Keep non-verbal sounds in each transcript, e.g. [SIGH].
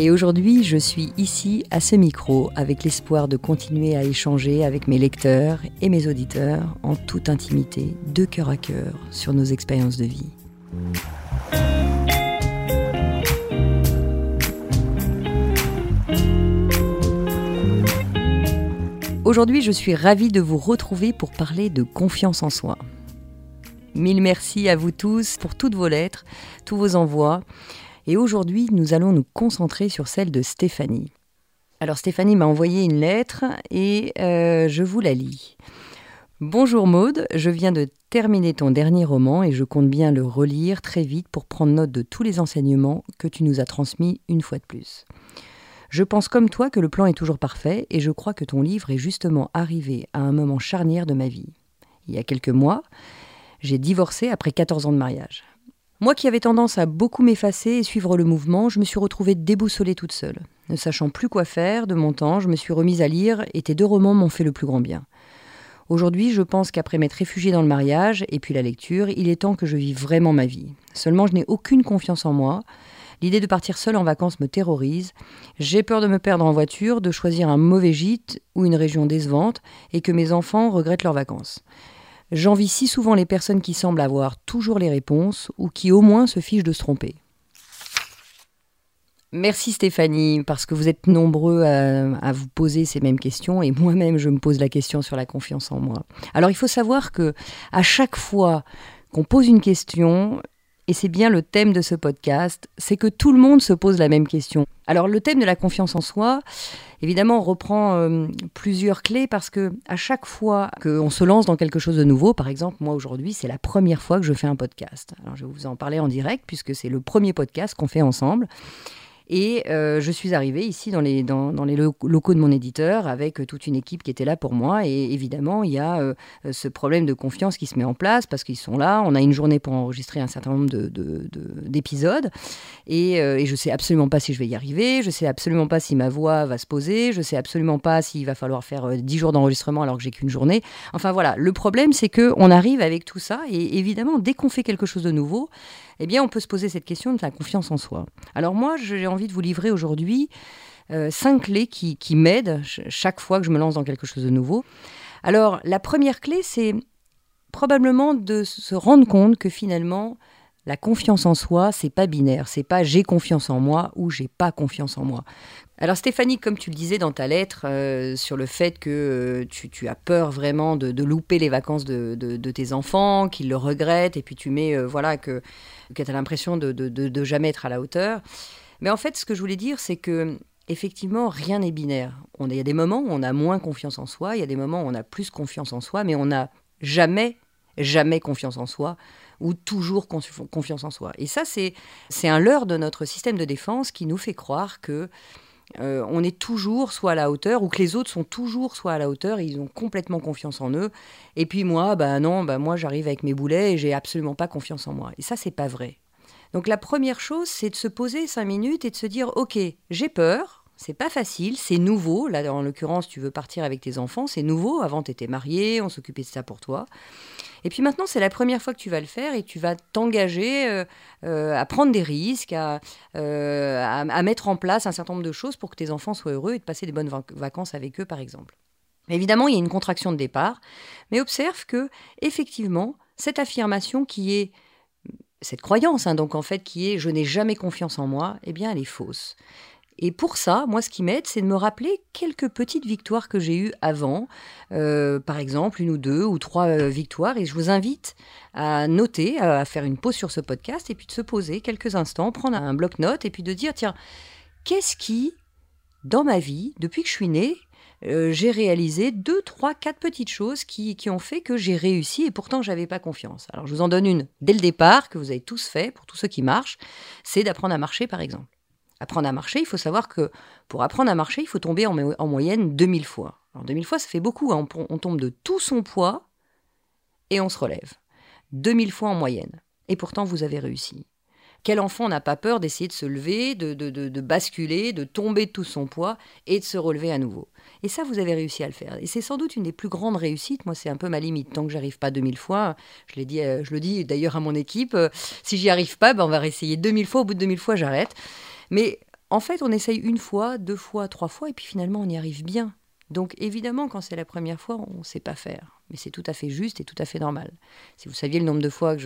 Et aujourd'hui, je suis ici à ce micro avec l'espoir de continuer à échanger avec mes lecteurs et mes auditeurs en toute intimité, de cœur à cœur, sur nos expériences de vie. Aujourd'hui, je suis ravie de vous retrouver pour parler de confiance en soi. Mille merci à vous tous pour toutes vos lettres, tous vos envois. Et aujourd'hui, nous allons nous concentrer sur celle de Stéphanie. Alors Stéphanie m'a envoyé une lettre et euh, je vous la lis. Bonjour Maude, je viens de terminer ton dernier roman et je compte bien le relire très vite pour prendre note de tous les enseignements que tu nous as transmis une fois de plus. Je pense comme toi que le plan est toujours parfait et je crois que ton livre est justement arrivé à un moment charnière de ma vie. Il y a quelques mois, j'ai divorcé après 14 ans de mariage. Moi qui avais tendance à beaucoup m'effacer et suivre le mouvement, je me suis retrouvée déboussolée toute seule. Ne sachant plus quoi faire de mon temps, je me suis remise à lire et tes deux romans m'ont fait le plus grand bien. Aujourd'hui, je pense qu'après m'être réfugiée dans le mariage et puis la lecture, il est temps que je vive vraiment ma vie. Seulement, je n'ai aucune confiance en moi. L'idée de partir seule en vacances me terrorise. J'ai peur de me perdre en voiture, de choisir un mauvais gîte ou une région décevante et que mes enfants regrettent leurs vacances. J'envie si souvent les personnes qui semblent avoir toujours les réponses ou qui au moins se fichent de se tromper. Merci Stéphanie, parce que vous êtes nombreux à, vous poser ces mêmes questions et [LAUGHS] moi-même je me pose la question sur la confiance en moi. Alors il faut savoir que à chaque fois qu'on pose une question, et c'est bien le thème de ce podcast, c'est que tout le monde se pose la même question. Alors le thème de la confiance en soi, évidemment, reprend euh, plusieurs clés parce que à chaque fois qu'on se lance dans quelque chose de nouveau, par exemple, moi aujourd'hui, c'est la première fois que je fais un podcast. Alors je vais vous en parler en direct puisque c'est le premier podcast qu'on fait ensemble. Et euh, je suis arrivée ici dans les, locaux de mon éditeur avec toute une équipe qui était là pour moi. Et évidemment, il y a euh, ce problème de confiance qui se met en place parce qu'ils sont là. On a une journée pour enregistrer un certain nombre d'épisodes. De, et, euh, et, je sais absolument pas si je vais y arriver. Je sais absolument pas si ma voix va se poser. Je sais absolument pas s'il va falloir faire 10 jours d'enregistrement alors que j'ai qu'une journée. Enfin voilà, le problème c'est que on arrive avec tout ça. Et évidemment, dès qu'on fait quelque chose de nouveau, eh bien, on peut se poser cette question de la confiance en soi. Alors moi, j'ai envie de vous livrer aujourd'hui euh, cinq clés qui, qui m'aident chaque fois que je me lance dans quelque chose de nouveau. Alors, la première clé, c'est probablement de se rendre compte que finalement, la confiance en soi, c'est pas binaire, c'est pas j'ai confiance en moi ou j'ai pas confiance en moi. Alors Stéphanie, comme tu le disais dans ta lettre euh, sur le fait que euh, tu, as peur vraiment de, louper les vacances de, tes enfants, qu'ils le regrettent, et puis tu mets euh, voilà que, tu as l'impression de, jamais être à la hauteur. Mais en fait, ce que je voulais dire, c'est que effectivement, rien n'est binaire. Il y a des moments où on a moins confiance en soi, il y a des moments où on a plus confiance en soi, mais on n'a jamais, jamais confiance en soi ou toujours confiance en soi. Et ça, c'est un leurre de notre système de défense qui nous fait croire que euh, on est toujours soit à la hauteur ou que les autres sont toujours soit à la hauteur ils ont complètement confiance en eux. Et puis moi, bah non, bah moi j'arrive avec mes boulets et j'ai absolument pas confiance en moi. Et ça, c'est pas vrai. Donc la première chose, c'est de se poser cinq minutes et de se dire, ok, j'ai peur, c'est pas facile, c'est nouveau. Là, en l'occurrence, tu veux partir avec tes enfants, c'est nouveau. Avant, tu étais marié, on s'occupait de ça pour toi. Et puis maintenant, c'est la première fois que tu vas le faire et tu vas t'engager euh, euh, à prendre des risques, euh, à, mettre en place un certain nombre de choses pour que tes enfants soient heureux et de passer des bonnes vacances avec eux, par exemple. Évidemment, il y a une contraction de départ, mais observe que, effectivement, cette affirmation qui est cette croyance, hein, donc en fait, qui est je n'ai jamais confiance en moi, eh bien, elle est fausse. Et pour ça, moi, ce qui m'aide, c'est de me rappeler quelques petites victoires que j'ai eues avant, euh, par exemple une ou deux ou trois euh, victoires. Et je vous invite à noter, à faire une pause sur ce podcast et puis de se poser quelques instants, prendre un bloc-notes et puis de dire tiens, qu'est-ce qui dans ma vie, depuis que je suis née, euh, j'ai réalisé deux, trois, quatre petites choses qui, qui ont fait que j'ai réussi et pourtant j'avais pas confiance. Alors je vous en donne une dès le départ que vous avez tous fait pour tous ceux qui marchent, c'est d'apprendre à marcher par exemple. Apprendre à marcher, il faut savoir que pour apprendre à marcher, il faut tomber en, en moyenne 2000 fois. Alors 2000 fois, ça fait beaucoup. Hein. On, tombe de tout son poids et on se relève. 2000 fois en moyenne. Et pourtant, vous avez réussi. Quel enfant n'a pas peur d'essayer de se lever, de, de, de, basculer, de tomber de tout son poids et de se relever à nouveau? Et ça, vous avez réussi à le faire. Et c'est sans doute une des plus grandes réussites. Moi, c'est un peu ma limite. Tant que j'arrive pas 2000 fois, je, dit, euh, je le dis d'ailleurs à mon équipe, euh, si j'y arrive pas, ben, on va réessayer 2000 fois. Au bout de 2000 fois, j'arrête. Mais en fait, on essaye une fois, deux fois, trois fois, et puis finalement, on y arrive bien. Donc évidemment, quand c'est la première fois, on ne sait pas faire. Mais c'est tout à fait juste et tout à fait normal. Si vous saviez le nombre de fois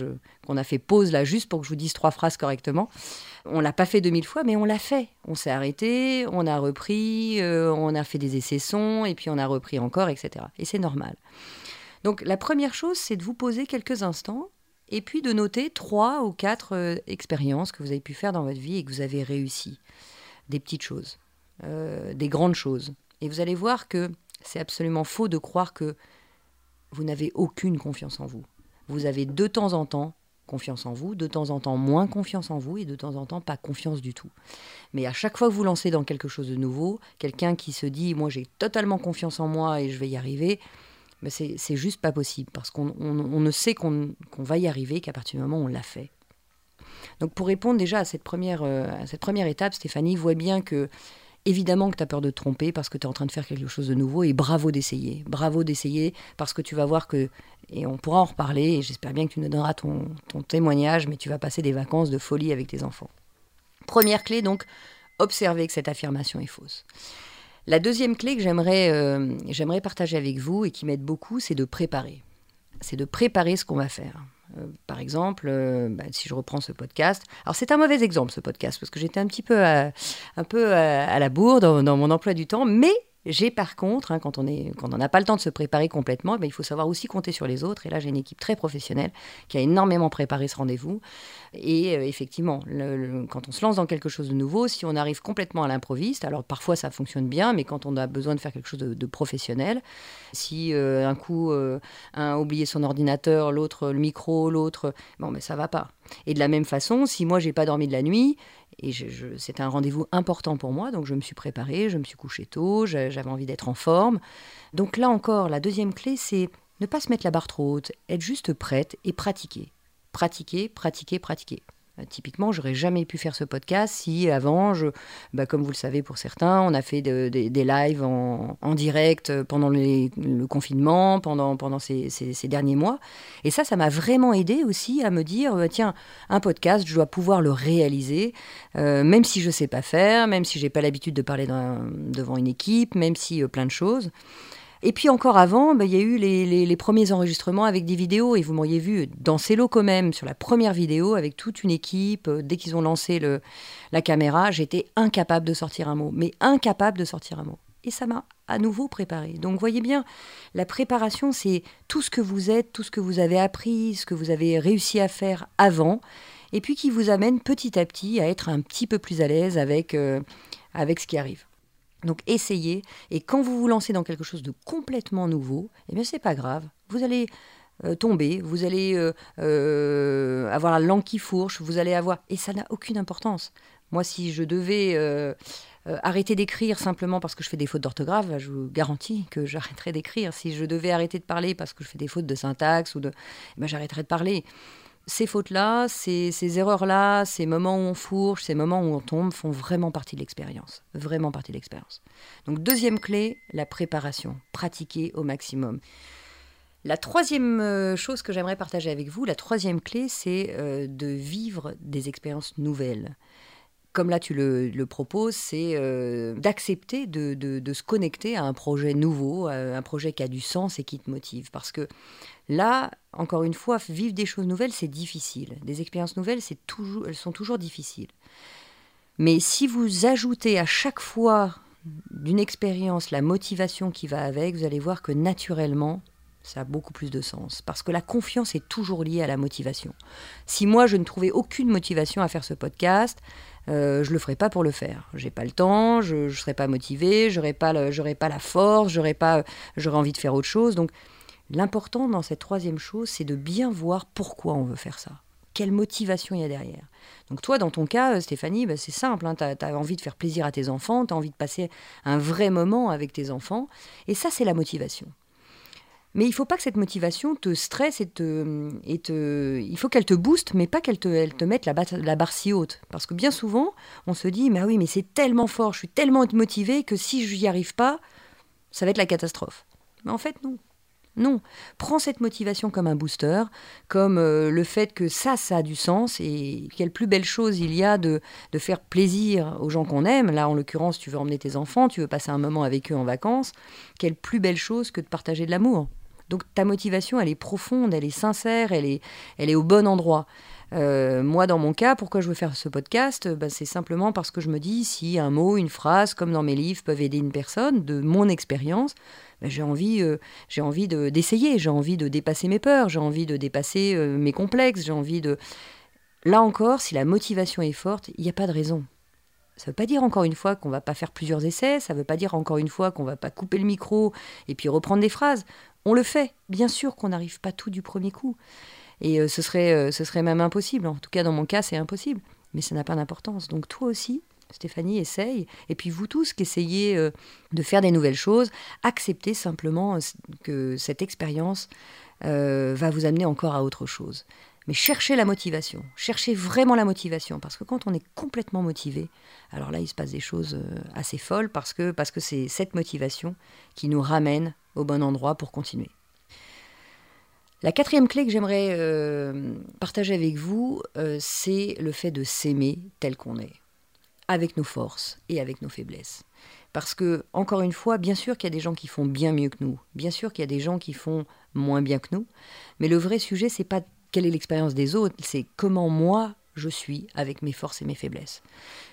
qu'on a fait pause là juste pour que je vous dise trois phrases correctement, on l'a pas fait 2000 fois, mais on l'a fait. On s'est arrêté, on a repris, euh, on a fait des essais sons et puis on a repris encore, etc. Et c'est normal. Donc la première chose, c'est de vous poser quelques instants et puis de noter trois ou quatre euh, expériences que vous avez pu faire dans votre vie et que vous avez réussi. Des petites choses, euh, des grandes choses. Et vous allez voir que c'est absolument faux de croire que vous n'avez aucune confiance en vous. Vous avez de temps en temps confiance en vous, de temps en temps moins confiance en vous et de temps en temps pas confiance du tout. Mais à chaque fois que vous lancez dans quelque chose de nouveau, quelqu'un qui se dit moi j'ai totalement confiance en moi et je vais y arriver, c'est juste pas possible parce qu'on ne sait qu'on va y arriver qu'à partir du moment où on l'a fait. Donc pour répondre déjà à cette première, euh, à cette première étape, Stéphanie voit bien que Évidemment que tu as peur de te tromper parce que tu es en train de faire quelque chose de nouveau et bravo d'essayer. Bravo d'essayer parce que tu vas voir que, et on pourra en reparler, et j'espère bien que tu nous donneras ton, témoignage, mais tu vas passer des vacances de folie avec tes enfants. Première clé, donc, observer que cette affirmation est fausse. La deuxième clé que j'aimerais euh, j'aimerais partager avec vous et qui m'aide beaucoup, c'est de préparer. C'est de préparer ce qu'on va faire. Euh, par exemple, euh, bah, si je reprends ce podcast, alors c'est un mauvais exemple ce podcast parce que j'étais un petit peu à, un peu à, la bourre dans, mon emploi du temps, mais j'ai par contre, hein, quand on n'a pas le temps de se préparer complètement, ben, il faut savoir aussi compter sur les autres. Et là, j'ai une équipe très professionnelle qui a énormément préparé ce rendez-vous. Et euh, effectivement, quand on se lance dans quelque chose de nouveau, si on arrive complètement à l'improviste, alors parfois ça fonctionne bien, mais quand on a besoin de faire quelque chose de, professionnel, si euh, un coup euh, un a oublié son ordinateur, l'autre le micro, l'autre, bon, mais ça va pas. Et de la même façon, si moi j'ai pas dormi de la nuit, et je, c'était un rendez-vous important pour moi, donc je me suis préparée, je me suis couchée tôt, j'avais envie d'être en forme. Donc là encore, la deuxième clé, c'est ne pas se mettre la barre trop haute, être juste prête et pratiquer pratiquer, pratiquer, pratiquer. Euh, typiquement, j'aurais jamais pu faire ce podcast si avant, bah, comme vous le savez pour certains, on a fait des lives en, direct pendant le confinement, pendant, ces, derniers mois. Et ça, ça m'a vraiment aidé aussi à me dire, euh, tiens, un podcast, je dois pouvoir le réaliser, euh, même si je sais pas faire, même si j'ai pas l'habitude de parler devant une équipe, même si plein de choses. Et puis encore avant, bah, il y a eu les, premiers enregistrements avec des vidéos. Et vous m'auriez vu dans ces locaux même, sur la première vidéo, avec toute une équipe. Euh, dès qu'ils ont lancé la caméra, j'étais incapable de sortir un mot. Mais incapable de sortir un mot. Et ça m'a à nouveau préparé. Donc voyez bien, la préparation, c'est tout ce que vous êtes, tout ce que vous avez appris, ce que vous avez réussi à faire avant, et puis qui vous amène petit à petit à être un petit peu plus à l'aise avec, euh, avec ce qui arrive. Donc essayez, et quand vous vous lancez dans quelque chose de complètement nouveau, eh bien c'est pas grave, vous allez euh, tomber, vous allez euh, euh, avoir la langue qui fourche, vous allez avoir... Et ça n'a aucune importance. Moi, si je devais arrêter d'écrire simplement parce que je fais des fautes d'orthographe, je vous garantis que j'arrêterais d'écrire. Si je devais arrêter de parler parce que je fais des fautes de syntaxe, ou de... Eh ben, j'arrêterais de parler ces fautes-là, ces, erreurs-là, ces moments où on fourche, ces moments où on tombe font vraiment partie de l'expérience. Vraiment partie de l'expérience. Donc deuxième clé, la préparation. Pratiquer au maximum. La troisième euh, chose que j'aimerais partager avec vous, la troisième clé, c'est euh, de vivre des expériences nouvelles comme là tu le, proposes, c'est euh, d'accepter de, se connecter à un projet nouveau, à un projet qui a du sens et qui te motive. Parce que là, encore une fois, vivre des choses nouvelles, c'est difficile. Des expériences nouvelles, c'est toujours, elles sont toujours difficiles. Mais si vous ajoutez à chaque fois d'une expérience la motivation qui va avec, vous allez voir que naturellement, Ça a beaucoup plus de sens. Parce que la confiance est toujours liée à la motivation. Si moi, je ne trouvais aucune motivation à faire ce podcast, euh, je le ferais pas pour le faire. J'ai pas le temps, je ne serais pas motivé, j'aurais pas, pas la force, j'aurais pas, j'aurais envie de faire autre chose. Donc, l'important dans cette troisième chose, c'est de bien voir pourquoi on veut faire ça. Quelle motivation il y a derrière. Donc toi, dans ton cas, Stéphanie, bah, c'est simple. Hein, tu as, envie de faire plaisir à tes enfants, tu as envie de passer un vrai moment avec tes enfants. Et ça, c'est la motivation. Mais il faut pas que cette motivation te stresse et te, et te il faut qu'elle te booste, mais pas qu'elle te, elle te mette la, barre si haute. Parce que bien souvent, on se dit, mais oui, mais c'est tellement fort, je suis tellement motivé que si je n'y arrive pas, ça va être la catastrophe. Mais en fait, non. Non, prends cette motivation comme un booster, comme euh, le fait que ça, ça a du sens et quelle plus belle chose il y a de, de faire plaisir aux gens qu'on aime. Là, en l'occurrence, tu veux emmener tes enfants, tu veux passer un moment avec eux en vacances. Quelle plus belle chose que de partager de l'amour. Donc ta motivation, elle est profonde, elle est sincère, elle est, elle est au bon endroit. Euh, moi, dans mon cas, pourquoi je veux faire ce podcast? Bah, C'est simplement parce que je me dis, si un mot, une phrase, comme dans mes livres, peuvent aider une personne, de mon expérience, bah, j'ai envie, euh, envie d'essayer, j'ai envie de dépasser mes peurs, j'ai envie de dépasser euh, mes complexes, j'ai envie de... Là encore, si la motivation est forte, il n'y a pas de raison. Ça ne veut pas dire encore une fois qu'on va pas faire plusieurs essais, ça ne veut pas dire encore une fois qu'on va pas couper le micro et puis reprendre des phrases. On le fait, bien sûr qu'on n'arrive pas tout du premier coup. Et euh, ce, serait, euh, ce serait même impossible. En tout cas, dans mon cas, c'est impossible. Mais ça n'a pas d'importance. Donc toi aussi, Stéphanie, essaye. Et puis vous tous qui essayez euh, de faire des nouvelles choses, acceptez simplement que cette expérience va vous amener encore à autre chose. Mais cherchez la motivation, cherchez vraiment la motivation, parce que quand on est complètement motivé, alors là, il se passe des choses assez folles, parce que parce que c'est cette motivation qui nous ramène au bon endroit pour continuer. La quatrième clé que j'aimerais euh, partager avec vous, euh, c'est le fait de s'aimer tel qu'on est, avec nos forces et avec nos faiblesses. Parce que, encore une fois, bien sûr qu'il y a des gens qui font bien mieux que nous, bien sûr qu'il y a des gens qui font moins bien que nous, mais le vrai sujet, c'est pas quelle est l'expérience des autres, c'est comment moi je suis avec mes forces et mes faiblesses.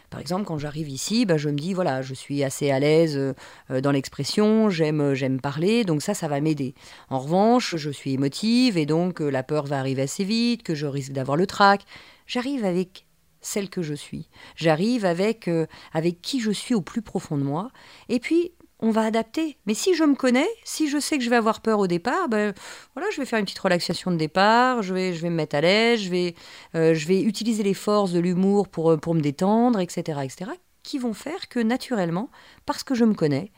Par exemple, quand j'arrive ici, bah, je me dis, voilà, je suis assez à l'aise euh, dans l'expression, j'aime, euh, j'aime parler, donc ça, ça va m'aider. En revanche, je suis émotive et donc euh, la peur va arriver assez vite, que je risque d'avoir le trac. J'arrive avec celle que je suis. J'arrive avec, avec qui je suis au plus profond de moi. Et puis, on va adapter. Mais si je me connais, si je sais que je vais avoir peur au départ, ben voilà, je vais faire une petite relaxation de départ, je vais, je vais me mettre à l'aise, je vais, euh, je vais utiliser les forces de l'humour pour, euh, pour me détendre, etc., etc., qui vont faire que naturellement, parce que je me connais,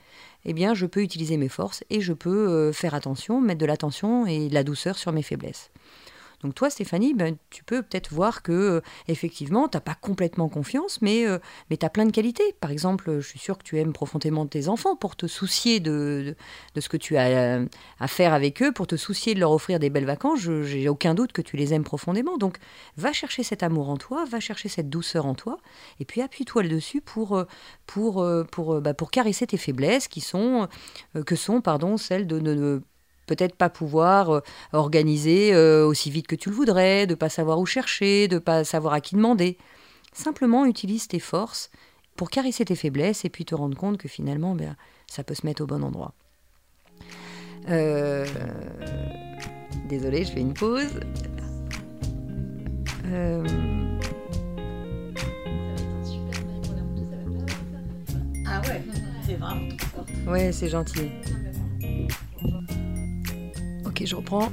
eh bien, je peux utiliser mes forces et je peux euh, faire attention, mettre de l'attention et de la douceur sur mes faiblesses. Donc toi, Stéphanie, ben, tu peux peut-être voir que euh, effectivement, tu n'as pas complètement confiance, mais, euh, mais tu as plein de qualités. Par exemple, je suis sûre que tu aimes profondément tes enfants pour te soucier de, de, ce que tu as euh, à faire avec eux, pour te soucier de leur offrir des belles vacances. Je n'ai aucun doute que tu les aimes profondément. Donc, va chercher cet amour en toi, va chercher cette douceur en toi, et puis appuie-toi dessus pour, pour, pour, bah, pour caresser tes faiblesses qui sont, que sont pardon, celles de ne peut-être pas pouvoir euh, organiser euh, aussi vite que tu le voudrais, de pas savoir où chercher, de pas savoir à qui demander. Simplement utilise tes forces pour caresser tes faiblesses et puis te rendre compte que finalement, ben, ça peut se mettre au bon endroit. Euh... Désolée, je fais une pause. Euh... Ah ouais, c'est vraiment Ouais, c'est gentil je reprends.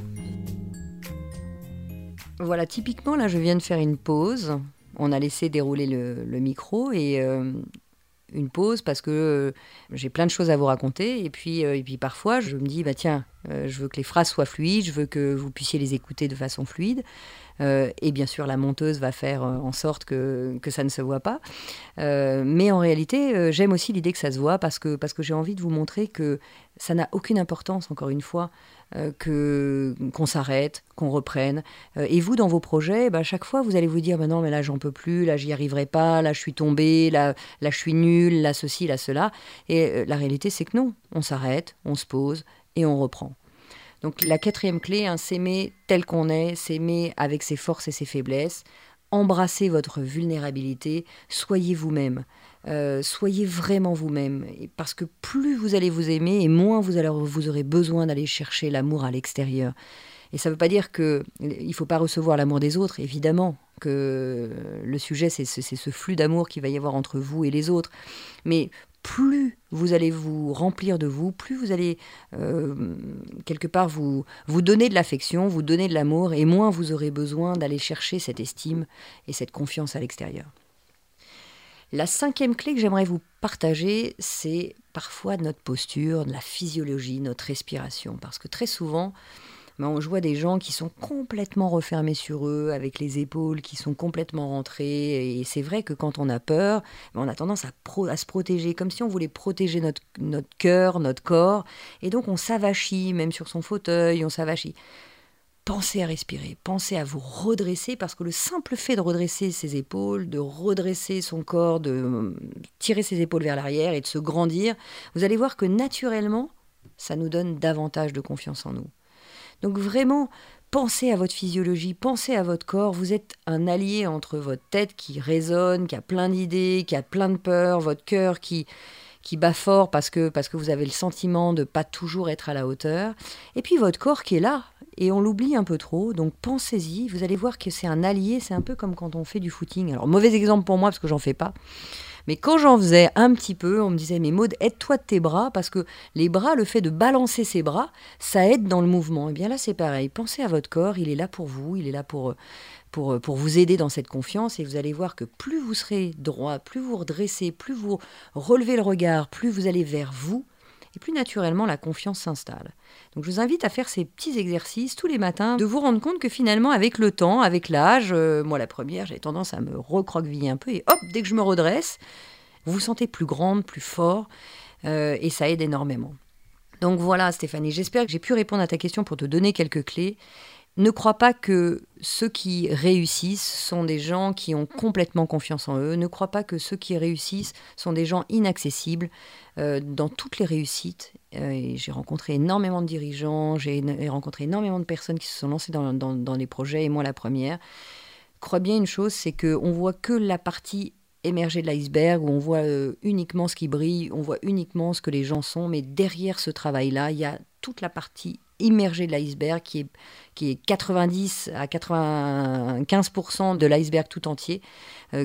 Voilà, typiquement, là, je viens de faire une pause. On a laissé dérouler le, micro et euh, une pause parce que euh, j'ai plein de choses à vous raconter. Et puis, euh, et puis parfois, je me dis, bah tiens, je veux que les phrases soient fluides, je veux que vous puissiez les écouter de façon fluide. et bien sûr, la monteuse va faire en sorte que, ça ne se voit pas. mais en réalité, j'aime aussi l'idée que ça se voit parce que, j'ai envie de vous montrer que ça n'a aucune importance, encore une fois, que qu'on s'arrête, qu'on reprenne. Euh, et vous, dans vos projets, bah, à chaque fois, vous allez vous dire, bah non, mais là, j'en peux plus, là, j'y arriverai pas, là, je suis tombé, là, là, je suis nul, là, ceci, là, cela. Et euh, la réalité, c'est que non, on s'arrête, on se pose et on reprend. Donc la quatrième clé, hein, s'aimer tel qu'on est, s'aimer avec ses forces et ses faiblesses, embrassez votre vulnérabilité, soyez vous-même. Euh, soyez vraiment vous-même, parce que plus vous allez vous aimer, et moins vous, allez, vous aurez besoin d'aller chercher l'amour à l'extérieur. Et ça ne veut pas dire qu'il ne faut pas recevoir l'amour des autres, évidemment, que le sujet, c'est ce flux d'amour qu'il va y avoir entre vous et les autres. Mais plus vous allez vous remplir de vous, plus vous allez euh, quelque part vous, vous donner de l'affection, vous donner de l'amour, et moins vous aurez besoin d'aller chercher cette estime et cette confiance à l'extérieur. La cinquième clé que j'aimerais vous partager, c'est parfois notre posture, la physiologie, notre respiration. Parce que très souvent, ben, je vois des gens qui sont complètement refermés sur eux, avec les épaules qui sont complètement rentrées. Et c'est vrai que quand on a peur, ben, on a tendance à, à, se protéger, comme si on voulait protéger notre, notre cœur, notre corps. Et donc on s'avachit, même sur son fauteuil, on s'avachit. Pensez à respirer, pensez à vous redresser, parce que le simple fait de redresser ses épaules, de redresser son corps, de euh, tirer ses épaules vers l'arrière et de se grandir, vous allez voir que naturellement, ça nous donne davantage de confiance en nous. Donc vraiment, pensez à votre physiologie, pensez à votre corps. Vous êtes un allié entre votre tête qui résonne, qui a plein d'idées, qui a plein de peurs, votre cœur qui, qui bat fort parce que, parce que vous avez le sentiment de pas toujours être à la hauteur, et puis votre corps qui est là, et on l'oublie un peu trop, donc pensez-y, vous allez voir que c'est un allié, c'est un peu comme quand on fait du footing. Alors mauvais exemple pour moi parce que j'en fais pas, mais quand j'en faisais un petit peu, on me disait, mais Maud, aide-toi de tes bras, parce que les bras, le fait de balancer ses bras, ça aide dans le mouvement. Et eh bien là, c'est pareil. Pensez à votre corps, il est là pour vous, il est là pour, pour, pour vous aider dans cette confiance. Et vous allez voir que plus vous serez droit, plus vous redressez, plus vous relevez le regard, plus vous allez vers vous, et plus naturellement la confiance s'installe. Donc je vous invite à faire ces petits exercices tous les matins, de vous rendre compte que finalement avec le temps, avec l'âge, euh, moi la première, j'ai tendance à me recroqueviller un peu et hop, dès que je me redresse, vous vous sentez plus grande, plus fort euh, et ça aide énormément. Donc voilà Stéphanie, j'espère que j'ai pu répondre à ta question pour te donner quelques clés. Ne crois pas que ceux qui réussissent sont des gens qui ont complètement confiance en eux. Ne crois pas que ceux qui réussissent sont des gens inaccessibles. Euh, dans toutes les réussites, euh, j'ai rencontré énormément de dirigeants, j'ai rencontré énormément de personnes qui se sont lancées dans, dans les projets, et moi la première. Crois bien une chose, c'est qu'on voit que la partie émergée de l'iceberg, où on voit euh, uniquement ce qui brille, on voit uniquement ce que les gens sont, mais derrière ce travail-là, il y a toute la partie immergée de l'iceberg qui est, qui est 90 à 95% de l'iceberg tout entier,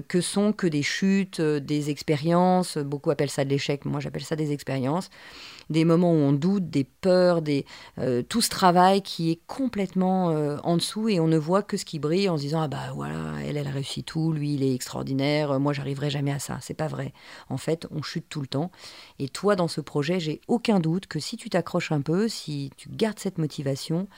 que sont que des chutes, euh, des expériences, beaucoup appellent ça de l'échec, moi j'appelle ça des expériences, des moments où on doute, des peurs, des, euh, tout ce travail qui est complètement en dessous et on ne voit que ce qui brille en se disant ah bah voilà elle elle réussit tout, lui il est extraordinaire, moi j'arriverai jamais à ça. C'est pas vrai. En fait on chute tout le temps et toi dans ce projet j'ai aucun doute que si tu t'accroches un peu, si tu gardes cette motivation,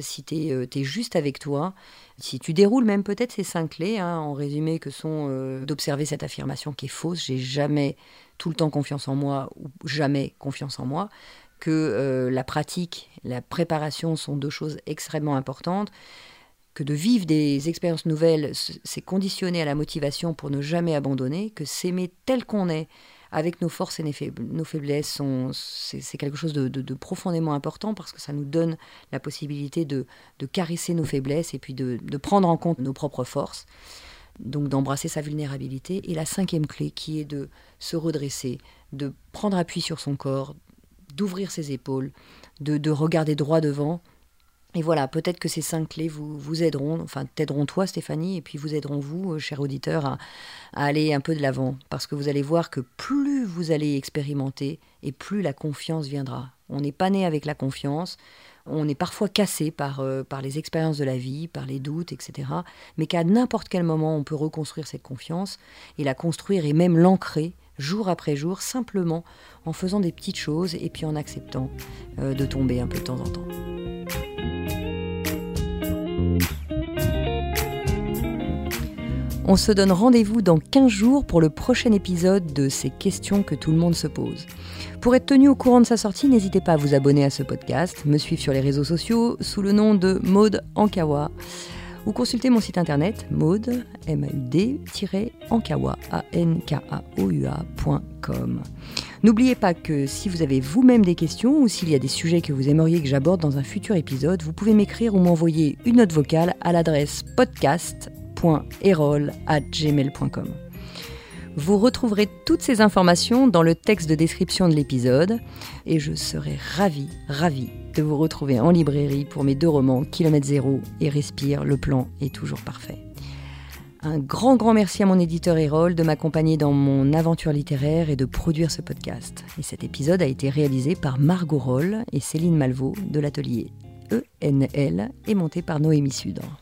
si tu es, juste avec toi, si tu déroules même peut-être ces cinq clés, hein, en résumé, que sont euh, d'observer cette affirmation qui est fausse, j'ai jamais tout le temps confiance en moi ou jamais confiance en moi, que euh, la pratique, la préparation sont deux choses extrêmement importantes, que de vivre des expériences nouvelles, c'est conditionné à la motivation pour ne jamais abandonner, que s'aimer tel qu'on est, avec nos forces et nos faiblesses, c'est quelque chose de, profondément important parce que ça nous donne la possibilité de, caresser nos faiblesses et puis de, prendre en compte nos propres forces. Donc d'embrasser sa vulnérabilité. Et la cinquième clé qui est de se redresser, de prendre appui sur son corps, d'ouvrir ses épaules, de regarder droit devant et voilà, peut-être que ces cinq clés vous, aideront, enfin t'aideront toi Stéphanie, et puis vous aideront vous, euh, cher auditeur, à, aller un peu de l'avant. Parce que vous allez voir que plus vous allez expérimenter, et plus la confiance viendra. On n'est pas né avec la confiance, on est parfois cassé par, euh, par les expériences de la vie, par les doutes, etc. Mais qu'à n'importe quel moment, on peut reconstruire cette confiance, et la construire et même l'ancrer jour après jour, simplement en faisant des petites choses et puis en acceptant euh, de tomber un peu de temps en temps. On se donne rendez-vous dans 15 jours pour le prochain épisode de ces questions que tout le monde se pose. Pour être tenu au courant de sa sortie, n'hésitez pas à vous abonner à ce podcast, me suivre sur les réseaux sociaux sous le nom de Maude Ankawa ou consulter mon site internet maude, m ankawa N'oubliez pas que si vous avez vous-même des questions ou s'il y a des sujets que vous aimeriez que j'aborde dans un futur épisode, vous pouvez m'écrire ou m'envoyer une note vocale à l'adresse podcast gmail.com Vous retrouverez toutes ces informations dans le texte de description de l'épisode et je serai ravie, ravie de vous retrouver en librairie pour mes deux romans Kilomètre Zéro et Respire, le plan est toujours parfait. Un grand, grand merci à mon éditeur Erol de m'accompagner dans mon aventure littéraire et de produire ce podcast. Et cet épisode a été réalisé par Margot Roll et Céline Malvaux de l'atelier ENL et monté par Noémie Sudre.